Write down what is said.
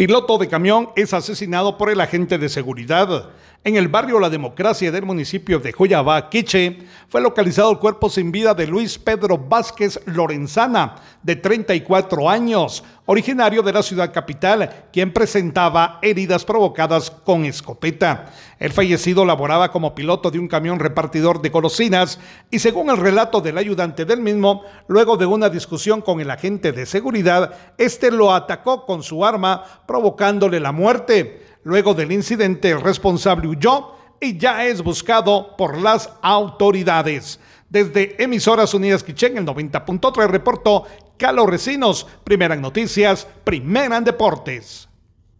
Piloto de camión es asesinado por el agente de seguridad. En el barrio La Democracia del municipio de Joyabá, Quiche, fue localizado el cuerpo sin vida de Luis Pedro Vázquez Lorenzana, de 34 años, originario de la ciudad capital, quien presentaba heridas provocadas con escopeta. El fallecido laboraba como piloto de un camión repartidor de golosinas y según el relato del ayudante del mismo, luego de una discusión con el agente de seguridad, este lo atacó con su arma, provocándole la muerte. Luego del incidente, el responsable huyó y ya es buscado por las autoridades. Desde Emisoras Unidas Quichén, el 90.3 reportó Calo Recinos, primera en noticias, primera en deportes.